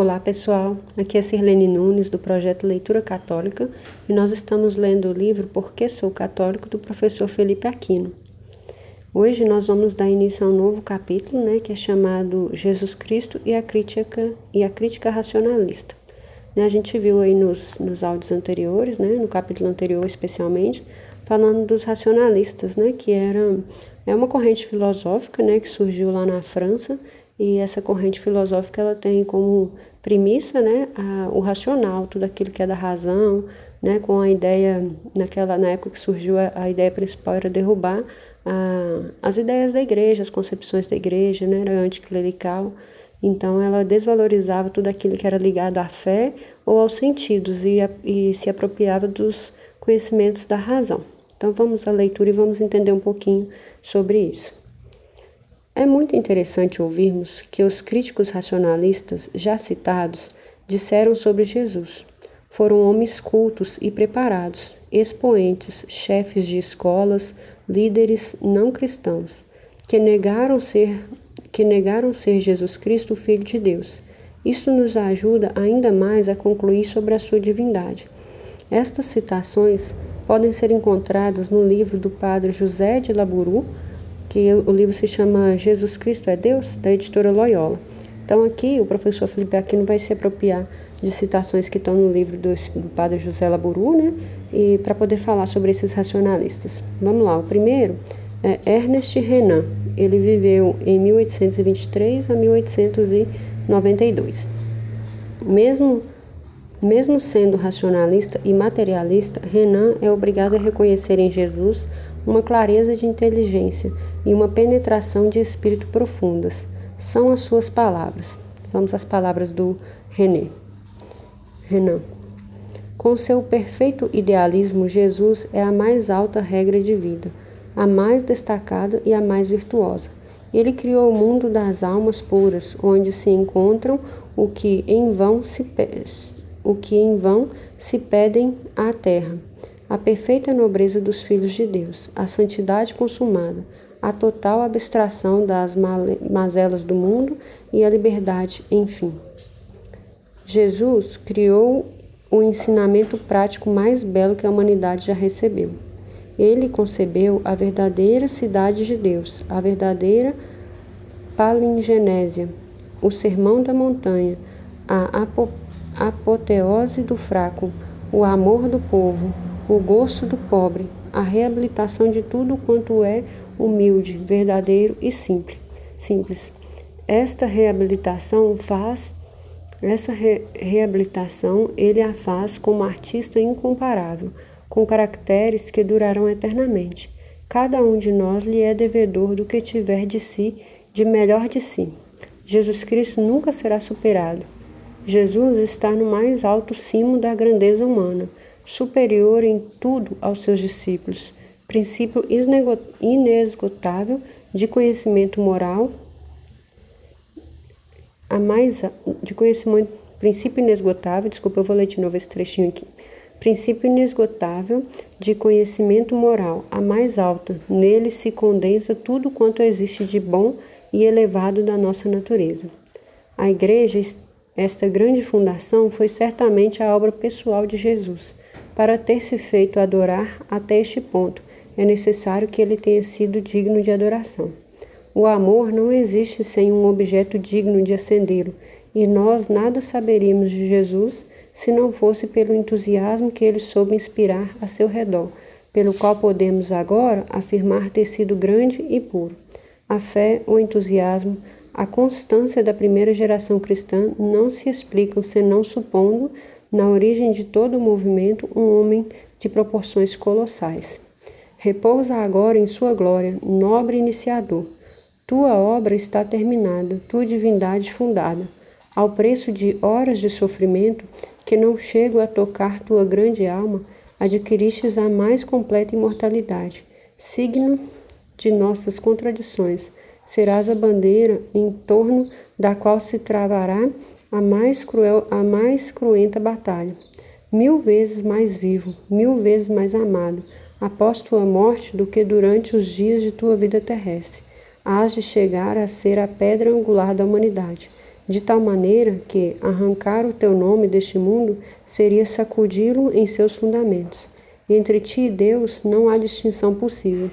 Olá pessoal, aqui é Sirlene Nunes do projeto Leitura Católica e nós estamos lendo o livro Por que Sou Católico do professor Felipe Aquino. Hoje nós vamos dar início a um novo capítulo, né, que é chamado Jesus Cristo e a crítica e a crítica racionalista. Né, a gente viu aí nos, nos áudios anteriores, né, no capítulo anterior especialmente, falando dos racionalistas, né, que era é uma corrente filosófica, né, que surgiu lá na França e essa corrente filosófica ela tem como premissa né, a, o racional, tudo aquilo que é da razão, né, com a ideia, naquela, na época que surgiu a, a ideia principal era derrubar a, as ideias da igreja, as concepções da igreja, né, era anticlerical, então ela desvalorizava tudo aquilo que era ligado à fé ou aos sentidos e, e se apropriava dos conhecimentos da razão. Então vamos à leitura e vamos entender um pouquinho sobre isso. É muito interessante ouvirmos que os críticos racionalistas já citados disseram sobre Jesus. Foram homens cultos e preparados, expoentes, chefes de escolas, líderes não cristãos, que negaram ser que negaram ser Jesus Cristo filho de Deus. Isso nos ajuda ainda mais a concluir sobre a sua divindade. Estas citações podem ser encontradas no livro do padre José de Laburu, que o livro se chama Jesus Cristo é Deus, da editora Loyola. Então aqui o professor Felipe Aquino vai se apropriar de citações que estão no livro do, do padre José Laburu, né? E para poder falar sobre esses racionalistas. Vamos lá, o primeiro é Ernest Renan. Ele viveu em 1823 a 1892. Mesmo mesmo sendo racionalista e materialista, Renan é obrigado a reconhecer em Jesus uma clareza de inteligência e uma penetração de espírito profundas. São as suas palavras. Vamos às palavras do René. Renan. Com seu perfeito idealismo, Jesus é a mais alta regra de vida, a mais destacada e a mais virtuosa. Ele criou o mundo das almas puras, onde se encontram o que em vão se, o que em vão se pedem à terra a perfeita nobreza dos filhos de Deus, a santidade consumada, a total abstração das mazelas do mundo e a liberdade, enfim. Jesus criou o ensinamento prático mais belo que a humanidade já recebeu. Ele concebeu a verdadeira cidade de Deus, a verdadeira palingenésia, o sermão da montanha, a apoteose do fraco, o amor do povo, o gosto do pobre, a reabilitação de tudo quanto é humilde, verdadeiro e simples. simples. Esta reabilitação faz essa re reabilitação ele a faz como artista incomparável, com caracteres que durarão eternamente. Cada um de nós lhe é devedor do que tiver de si, de melhor de si. Jesus Cristo nunca será superado. Jesus está no mais alto cimo da grandeza humana superior em tudo aos seus discípulos, princípio inesgotável de conhecimento moral, a mais de conhecimento, princípio inesgotável, desculpa, eu vou ler de novo esse trechinho aqui. Princípio inesgotável de conhecimento moral, a mais alta. Nele se condensa tudo quanto existe de bom e elevado da nossa natureza. A igreja, esta grande fundação, foi certamente a obra pessoal de Jesus para ter se feito adorar até este ponto, é necessário que ele tenha sido digno de adoração. O amor não existe sem um objeto digno de acendê-lo, e nós nada saberíamos de Jesus se não fosse pelo entusiasmo que ele soube inspirar a seu redor, pelo qual podemos agora afirmar ter sido grande e puro. A fé, o entusiasmo, a constância da primeira geração cristã não se explicam senão supondo na origem de todo o movimento, um homem de proporções colossais. Repousa agora em sua glória, nobre iniciador. Tua obra está terminada, tua divindade fundada. Ao preço de horas de sofrimento que não chegam a tocar tua grande alma, adquiristes a mais completa imortalidade. Signo de nossas contradições, serás a bandeira em torno da qual se travará a mais cruel, a mais cruenta batalha. Mil vezes mais vivo, mil vezes mais amado, após tua morte do que durante os dias de tua vida terrestre. Hás de chegar a ser a pedra angular da humanidade. de tal maneira que arrancar o teu nome deste mundo seria sacudi-lo em seus fundamentos. Entre ti e Deus não há distinção possível.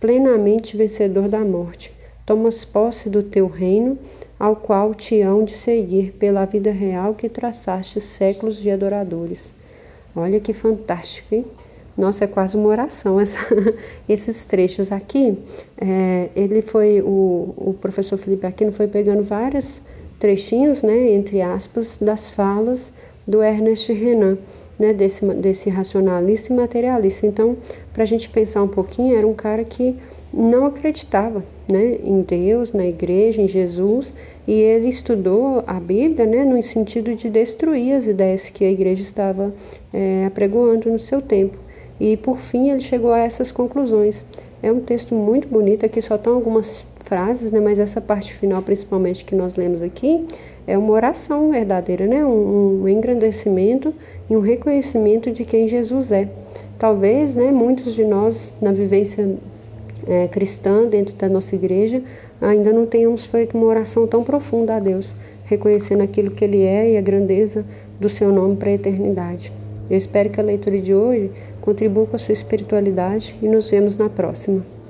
Plenamente vencedor da morte, tomas posse do teu reino, ao qual te hão de seguir pela vida real que traçaste séculos de adoradores. Olha que fantástico, hein? Nossa, é quase uma oração essa, esses trechos aqui. É, ele foi, o, o professor Felipe Aquino foi pegando vários trechinhos, né, entre aspas, das falas do Ernest Renan, né, desse, desse racionalista e materialista. Então, para a gente pensar um pouquinho, era um cara que não acreditava né, em Deus, na igreja, em Jesus, e ele estudou a Bíblia né, no sentido de destruir as ideias que a igreja estava é, apregoando no seu tempo. E por fim ele chegou a essas conclusões. É um texto muito bonito, aqui só estão algumas frases, né, mas essa parte final, principalmente que nós lemos aqui, é uma oração verdadeira, né, um, um engrandecimento e um reconhecimento de quem Jesus é. Talvez né, muitos de nós, na vivência é, cristã dentro da nossa igreja, ainda não tenhamos feito uma oração tão profunda a Deus, reconhecendo aquilo que Ele é e a grandeza do Seu nome para a eternidade. Eu espero que a leitura de hoje contribua com a sua espiritualidade e nos vemos na próxima.